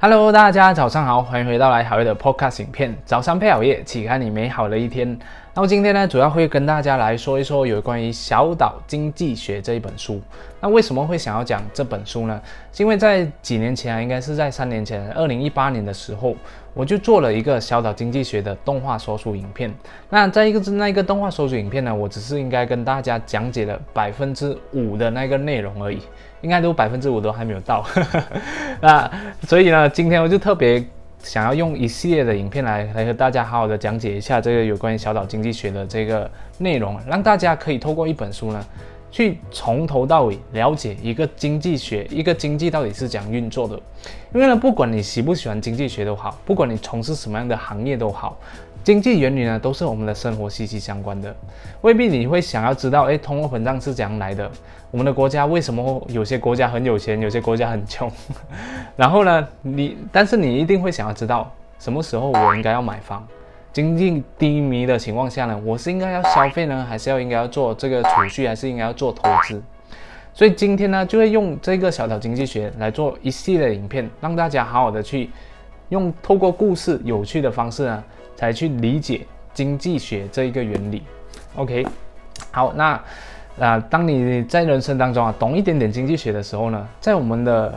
Hello，大家早上好，欢迎回到来好业的 Podcast 影片。早上配好夜，启开你美好的一天。那么今天呢，主要会跟大家来说一说有关于《小岛经济学》这一本书。那为什么会想要讲这本书呢？是因为在几年前啊，应该是在三年前，二零一八年的时候，我就做了一个《小岛经济学》的动画说书影片。那在一个那一个动画说书影片呢，我只是应该跟大家讲解了百分之五的那个内容而已。应该都百分之五都还没有到，那所以呢，今天我就特别想要用一系列的影片来来和大家好好的讲解一下这个有关于小岛经济学的这个内容，让大家可以透过一本书呢，去从头到尾了解一个经济学，一个经济到底是怎样运作的。因为呢，不管你喜不喜欢经济学都好，不管你从事什么样的行业都好。经济原理呢，都是我们的生活息息相关的，未必你会想要知道，哎，通货膨胀是怎样来的？我们的国家为什么有些国家很有钱，有些国家很穷？然后呢，你，但是你一定会想要知道，什么时候我应该要买房？经济低迷的情况下呢，我是应该要消费呢，还是要应该要做这个储蓄，还是应该要做投资？所以今天呢，就会用这个小岛经济学来做一系列影片，让大家好好的去用透过故事有趣的方式呢。才去理解经济学这一个原理，OK，好，那啊，当你在人生当中啊懂一点点经济学的时候呢，在我们的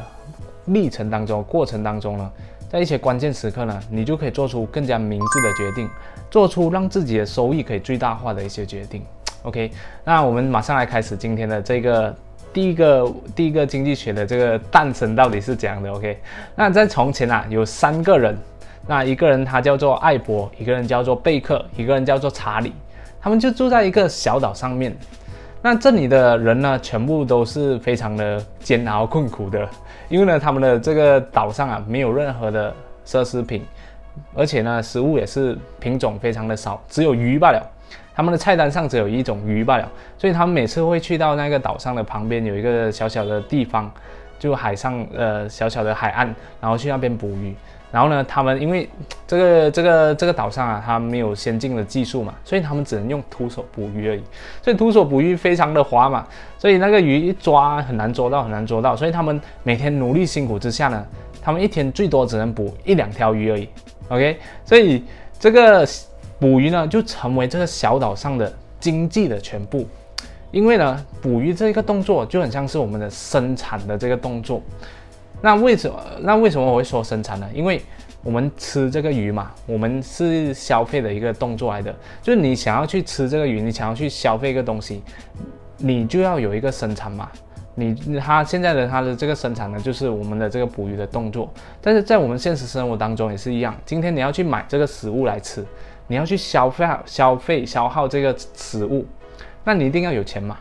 历程当中、过程当中呢，在一些关键时刻呢，你就可以做出更加明智的决定，做出让自己的收益可以最大化的一些决定，OK，那我们马上来开始今天的这个第一个第一个经济学的这个诞生到底是怎样的？OK，那在从前啊，有三个人。那一个人他叫做艾博，一个人叫做贝克，一个人叫做查理，他们就住在一个小岛上面。那这里的人呢，全部都是非常的煎熬困苦的，因为呢，他们的这个岛上啊，没有任何的奢侈品，而且呢，食物也是品种非常的少，只有鱼罢了。他们的菜单上只有一种鱼罢了，所以他们每次会去到那个岛上的旁边有一个小小的地方，就海上呃小小的海岸，然后去那边捕鱼。然后呢，他们因为这个这个这个岛上啊，它没有先进的技术嘛，所以他们只能用徒手捕鱼而已。所以徒手捕鱼非常的滑嘛，所以那个鱼一抓很难捉到，很难捉到。所以他们每天努力辛苦之下呢，他们一天最多只能捕一两条鱼而已。OK，所以这个捕鱼呢，就成为这个小岛上的经济的全部。因为呢，捕鱼这个动作就很像是我们的生产的这个动作。那为什么？那为什么我会说生产呢？因为我们吃这个鱼嘛，我们是消费的一个动作来的。就是你想要去吃这个鱼，你想要去消费一个东西，你就要有一个生产嘛。你它现在的它的这个生产呢，就是我们的这个捕鱼的动作。但是在我们现实生活当中也是一样。今天你要去买这个食物来吃，你要去消费消费消耗这个食物，那你一定要有钱嘛，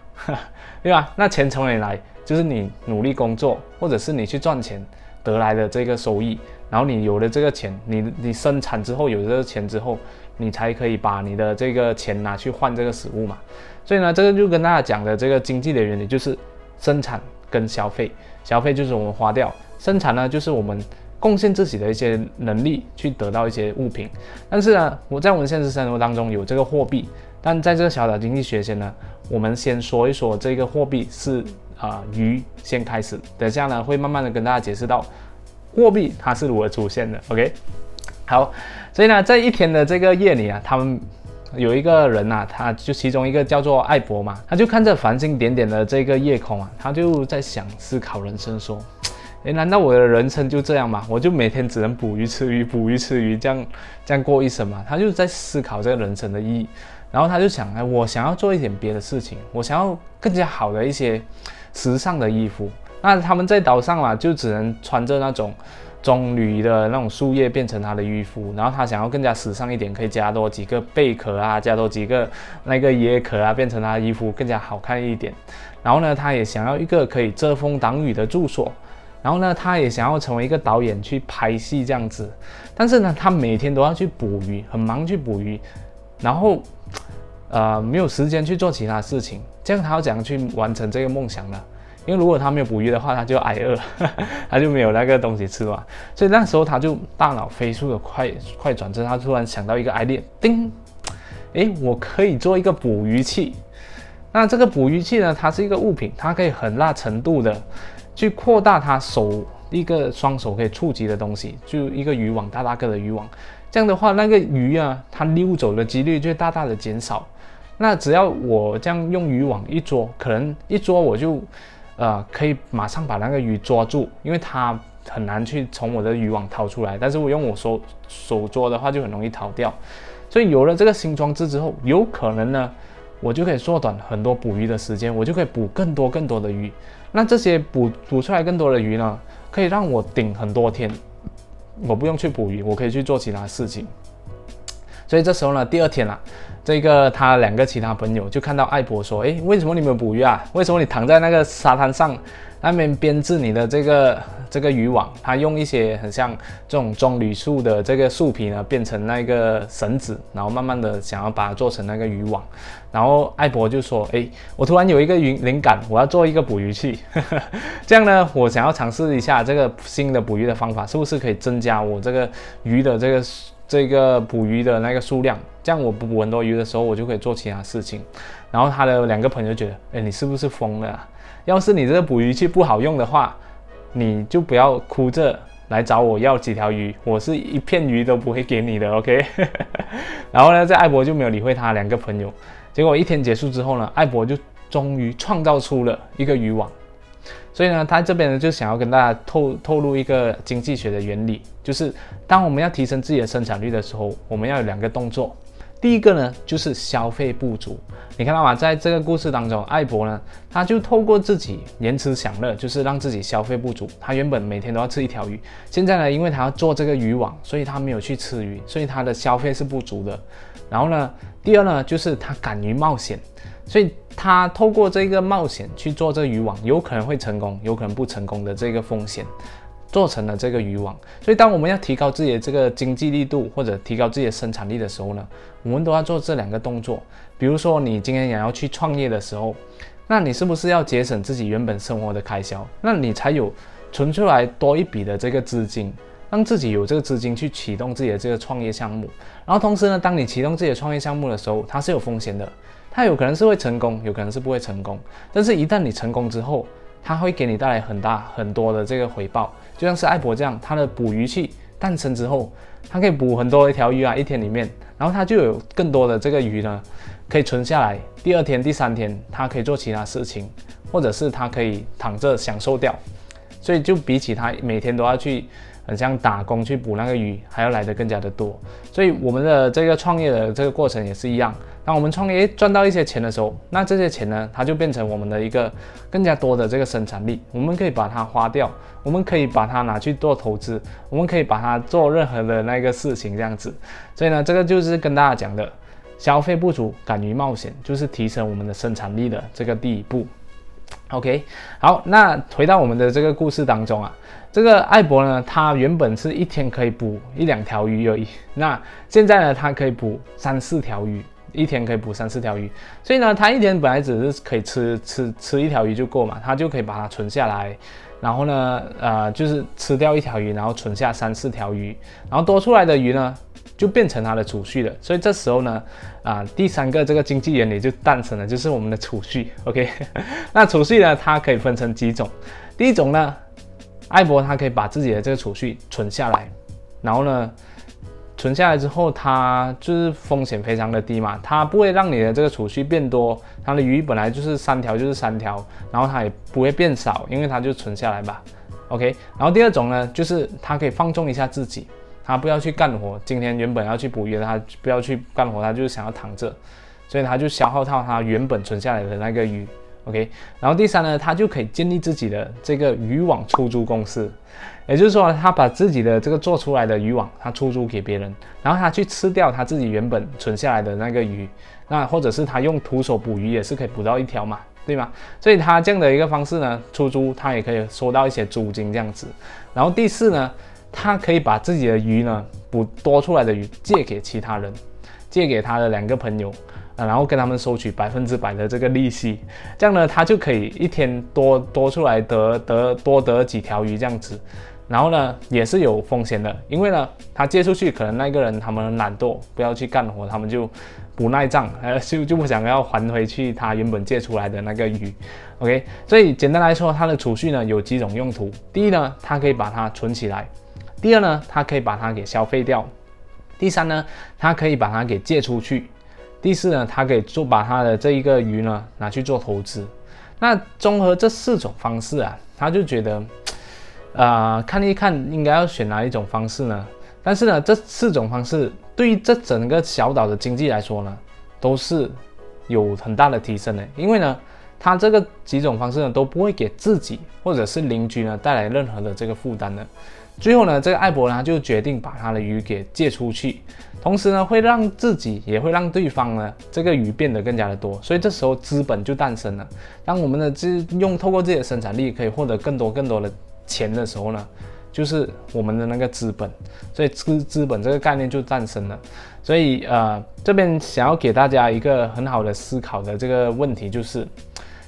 对吧？那钱从哪里来？就是你努力工作，或者是你去赚钱得来的这个收益，然后你有了这个钱，你你生产之后有这个钱之后，你才可以把你的这个钱拿去换这个食物嘛。所以呢，这个就跟大家讲的这个经济的原理就是生产跟消费，消费就是我们花掉，生产呢就是我们贡献自己的一些能力去得到一些物品。但是呢，我在我们现实生活当中有这个货币，但在这个小岛经济学先呢，我们先说一说这个货币是。啊，鱼先开始，等下呢会慢慢的跟大家解释到货币它是如何出现的。OK，好，所以呢在一天的这个夜里啊，他们有一个人呐，他就其中一个叫做艾博嘛，他就看着繁星点点的这个夜空啊，他就在想思考人生，说，诶，难道我的人生就这样吗？我就每天只能捕鱼吃鱼，捕鱼吃鱼，这样这样过一生嘛？他就在思考这个人生的意义，然后他就想，哎，我想要做一点别的事情，我想要更加好的一些。时尚的衣服，那他们在岛上嘛，就只能穿着那种棕榈的那种树叶变成他的衣服。然后他想要更加时尚一点，可以加多几个贝壳啊，加多几个那个椰壳啊，变成他的衣服更加好看一点。然后呢，他也想要一个可以遮风挡雨的住所。然后呢，他也想要成为一个导演去拍戏这样子。但是呢，他每天都要去捕鱼，很忙去捕鱼，然后呃没有时间去做其他事情。这样他要怎样去完成这个梦想呢？因为如果他没有捕鱼的话，他就挨饿，他就没有那个东西吃嘛。所以那时候他就大脑飞速的快快转，之后他突然想到一个 idea，叮，诶，我可以做一个捕鱼器。那这个捕鱼器呢，它是一个物品，它可以很大程度的去扩大它手一个双手可以触及的东西，就一个渔网，大大个的渔网。这样的话，那个鱼啊，它溜走的几率就大大的减少。那只要我这样用渔网一捉，可能一捉我就，呃，可以马上把那个鱼抓住，因为它很难去从我的渔网掏出来。但是我用我手手捉的话，就很容易逃掉。所以有了这个新装置之后，有可能呢，我就可以缩短很多捕鱼的时间，我就可以捕更多更多的鱼。那这些捕捕出来更多的鱼呢，可以让我顶很多天。我不用去捕鱼，我可以去做其他事情。所以这时候呢，第二天啦，这个他两个其他朋友就看到艾博说：“诶，为什么你们捕鱼啊？为什么你躺在那个沙滩上，那边编织你的这个这个渔网？他用一些很像这种棕榈树的这个树皮呢，变成那个绳子，然后慢慢的想要把它做成那个渔网。然后艾博就说：诶，我突然有一个灵灵感，我要做一个捕鱼器。这样呢，我想要尝试一下这个新的捕鱼的方法，是不是可以增加我这个鱼的这个。”这个捕鱼的那个数量，这样我捕很多鱼的时候，我就可以做其他事情。然后他的两个朋友觉得，哎，你是不是疯了？要是你这个捕鱼器不好用的话，你就不要哭着来找我要几条鱼，我是一片鱼都不会给你的，OK？然后呢，这艾博就没有理会他两个朋友。结果一天结束之后呢，艾博就终于创造出了一个渔网。所以呢，他这边呢就想要跟大家透透露一个经济学的原理，就是当我们要提升自己的生产率的时候，我们要有两个动作。第一个呢就是消费不足。你看到吗？在这个故事当中，艾博呢他就透过自己延迟享乐，就是让自己消费不足。他原本每天都要吃一条鱼，现在呢，因为他要做这个渔网，所以他没有去吃鱼，所以他的消费是不足的。然后呢，第二呢就是他敢于冒险。所以他透过这个冒险去做这个渔网，有可能会成功，有可能不成功的这个风险，做成了这个渔网。所以当我们要提高自己的这个经济力度或者提高自己的生产力的时候呢，我们都要做这两个动作。比如说你今天想要去创业的时候，那你是不是要节省自己原本生活的开销？那你才有存出来多一笔的这个资金，让自己有这个资金去启动自己的这个创业项目。然后同时呢，当你启动自己的创业项目的时候，它是有风险的。它有可能是会成功，有可能是不会成功。但是，一旦你成功之后，它会给你带来很大很多的这个回报。就像是艾博这样，它的捕鱼器诞生之后，它可以捕很多一条鱼啊，一天里面，然后它就有更多的这个鱼呢，可以存下来。第二天、第三天，它可以做其他事情，或者是它可以躺着享受掉。所以，就比起它每天都要去。很像打工去捕那个鱼，还要来的更加的多，所以我们的这个创业的这个过程也是一样。当我们创业赚到一些钱的时候，那这些钱呢，它就变成我们的一个更加多的这个生产力，我们可以把它花掉，我们可以把它拿去做投资，我们可以把它做任何的那个事情这样子。所以呢，这个就是跟大家讲的，消费不足，敢于冒险，就是提升我们的生产力的这个第一步。OK，好，那回到我们的这个故事当中啊。这个艾博呢，他原本是一天可以捕一两条鱼而已，那现在呢，他可以捕三四条鱼，一天可以捕三四条鱼，所以呢，他一天本来只是可以吃吃吃一条鱼就够嘛，他就可以把它存下来，然后呢，呃，就是吃掉一条鱼，然后存下三四条鱼，然后多出来的鱼呢，就变成他的储蓄了。所以这时候呢，啊，第三个这个经济原理就诞生了，就是我们的储蓄。OK，那储蓄呢，它可以分成几种，第一种呢。艾博他可以把自己的这个储蓄存下来，然后呢，存下来之后，它就是风险非常的低嘛，它不会让你的这个储蓄变多，它的鱼本来就是三条就是三条，然后它也不会变少，因为它就存下来吧。OK，然后第二种呢，就是它可以放纵一下自己，他不要去干活，今天原本要去捕鱼，他不要去干活，他就是想要躺着，所以他就消耗到他原本存下来的那个鱼。OK，然后第三呢，他就可以建立自己的这个渔网出租公司，也就是说，他把自己的这个做出来的渔网，他出租给别人，然后他去吃掉他自己原本存下来的那个鱼，那或者是他用徒手捕鱼也是可以捕到一条嘛，对吗？所以他这样的一个方式呢，出租他也可以收到一些租金这样子。然后第四呢，他可以把自己的鱼呢捕多出来的鱼借给其他人，借给他的两个朋友。呃然后跟他们收取百分之百的这个利息，这样呢，他就可以一天多多出来得得多得几条鱼这样子，然后呢也是有风险的，因为呢他借出去，可能那个人他们懒惰，不要去干活，他们就不耐账，呃就就不想要还回去他原本借出来的那个鱼。OK，所以简单来说，它的储蓄呢有几种用途。第一呢，它可以把它存起来；第二呢，它可以把它给消费掉；第三呢，它可以把它给借出去；第四呢，它可以做把它的这一个鱼呢拿去做投资。那综合这四种方式啊，他就觉得，呃，看一看应该要选哪一种方式呢？但是呢，这四种方式对于这整个小岛的经济来说呢，都是有很大的提升的，因为呢。他这个几种方式呢，都不会给自己或者是邻居呢带来任何的这个负担的。最后呢，这个艾博呢就决定把他的鱼给借出去，同时呢会让自己也会让对方呢这个鱼变得更加的多。所以这时候资本就诞生了。当我们的资用透过自己的生产力可以获得更多更多的钱的时候呢，就是我们的那个资本。所以资资本这个概念就诞生了。所以呃这边想要给大家一个很好的思考的这个问题就是。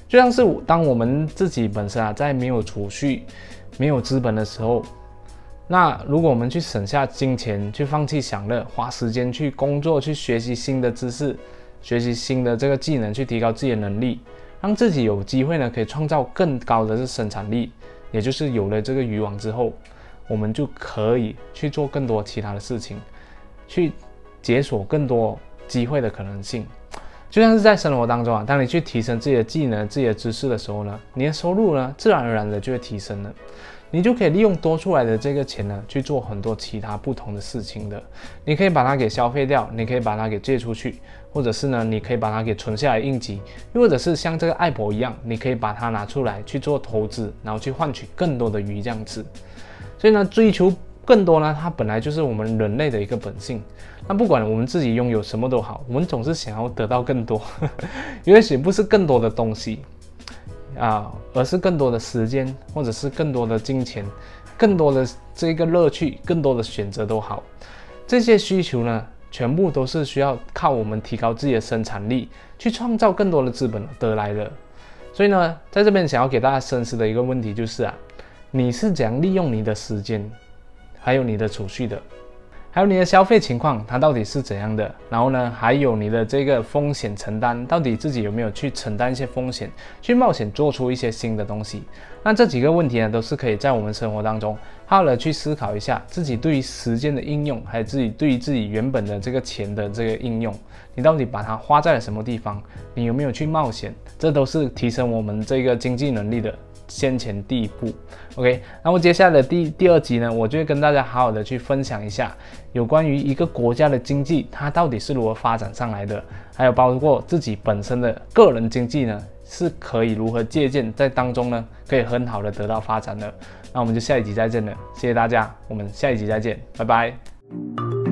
就像是当我们自己本身啊，在没有储蓄、没有资本的时候，那如果我们去省下金钱，去放弃享乐，花时间去工作，去学习新的知识，学习新的这个技能，去提高自己的能力，让自己有机会呢，可以创造更高的是生产力，也就是有了这个渔网之后，我们就可以去做更多其他的事情，去解锁更多机会的可能性。就像是在生活当中啊，当你去提升自己的技能、自己的知识的时候呢，你的收入呢，自然而然的就会提升了，你就可以利用多出来的这个钱呢，去做很多其他不同的事情的。你可以把它给消费掉，你可以把它给借出去，或者是呢，你可以把它给存下来应急，又或者是像这个爱博一样，你可以把它拿出来去做投资，然后去换取更多的鱼这样子。所以呢，追求。更多呢，它本来就是我们人类的一个本性。那不管我们自己拥有什么都好，我们总是想要得到更多。也许不是更多的东西啊，而是更多的时间，或者是更多的金钱，更多的这个乐趣，更多的选择都好。这些需求呢，全部都是需要靠我们提高自己的生产力，去创造更多的资本得来的。所以呢，在这边想要给大家深思的一个问题就是啊，你是怎样利用你的时间？还有你的储蓄的，还有你的消费情况，它到底是怎样的？然后呢，还有你的这个风险承担，到底自己有没有去承担一些风险，去冒险做出一些新的东西？那这几个问题呢，都是可以在我们生活当中好好的去思考一下，自己对于时间的应用，还有自己对于自己原本的这个钱的这个应用，你到底把它花在了什么地方？你有没有去冒险？这都是提升我们这个经济能力的。先前第一步，OK，那么接下来的第第二集呢，我就会跟大家好好的去分享一下有关于一个国家的经济，它到底是如何发展上来的，还有包括自己本身的个人经济呢，是可以如何借鉴在当中呢，可以很好的得到发展的。那我们就下一集再见了，谢谢大家，我们下一集再见，拜拜。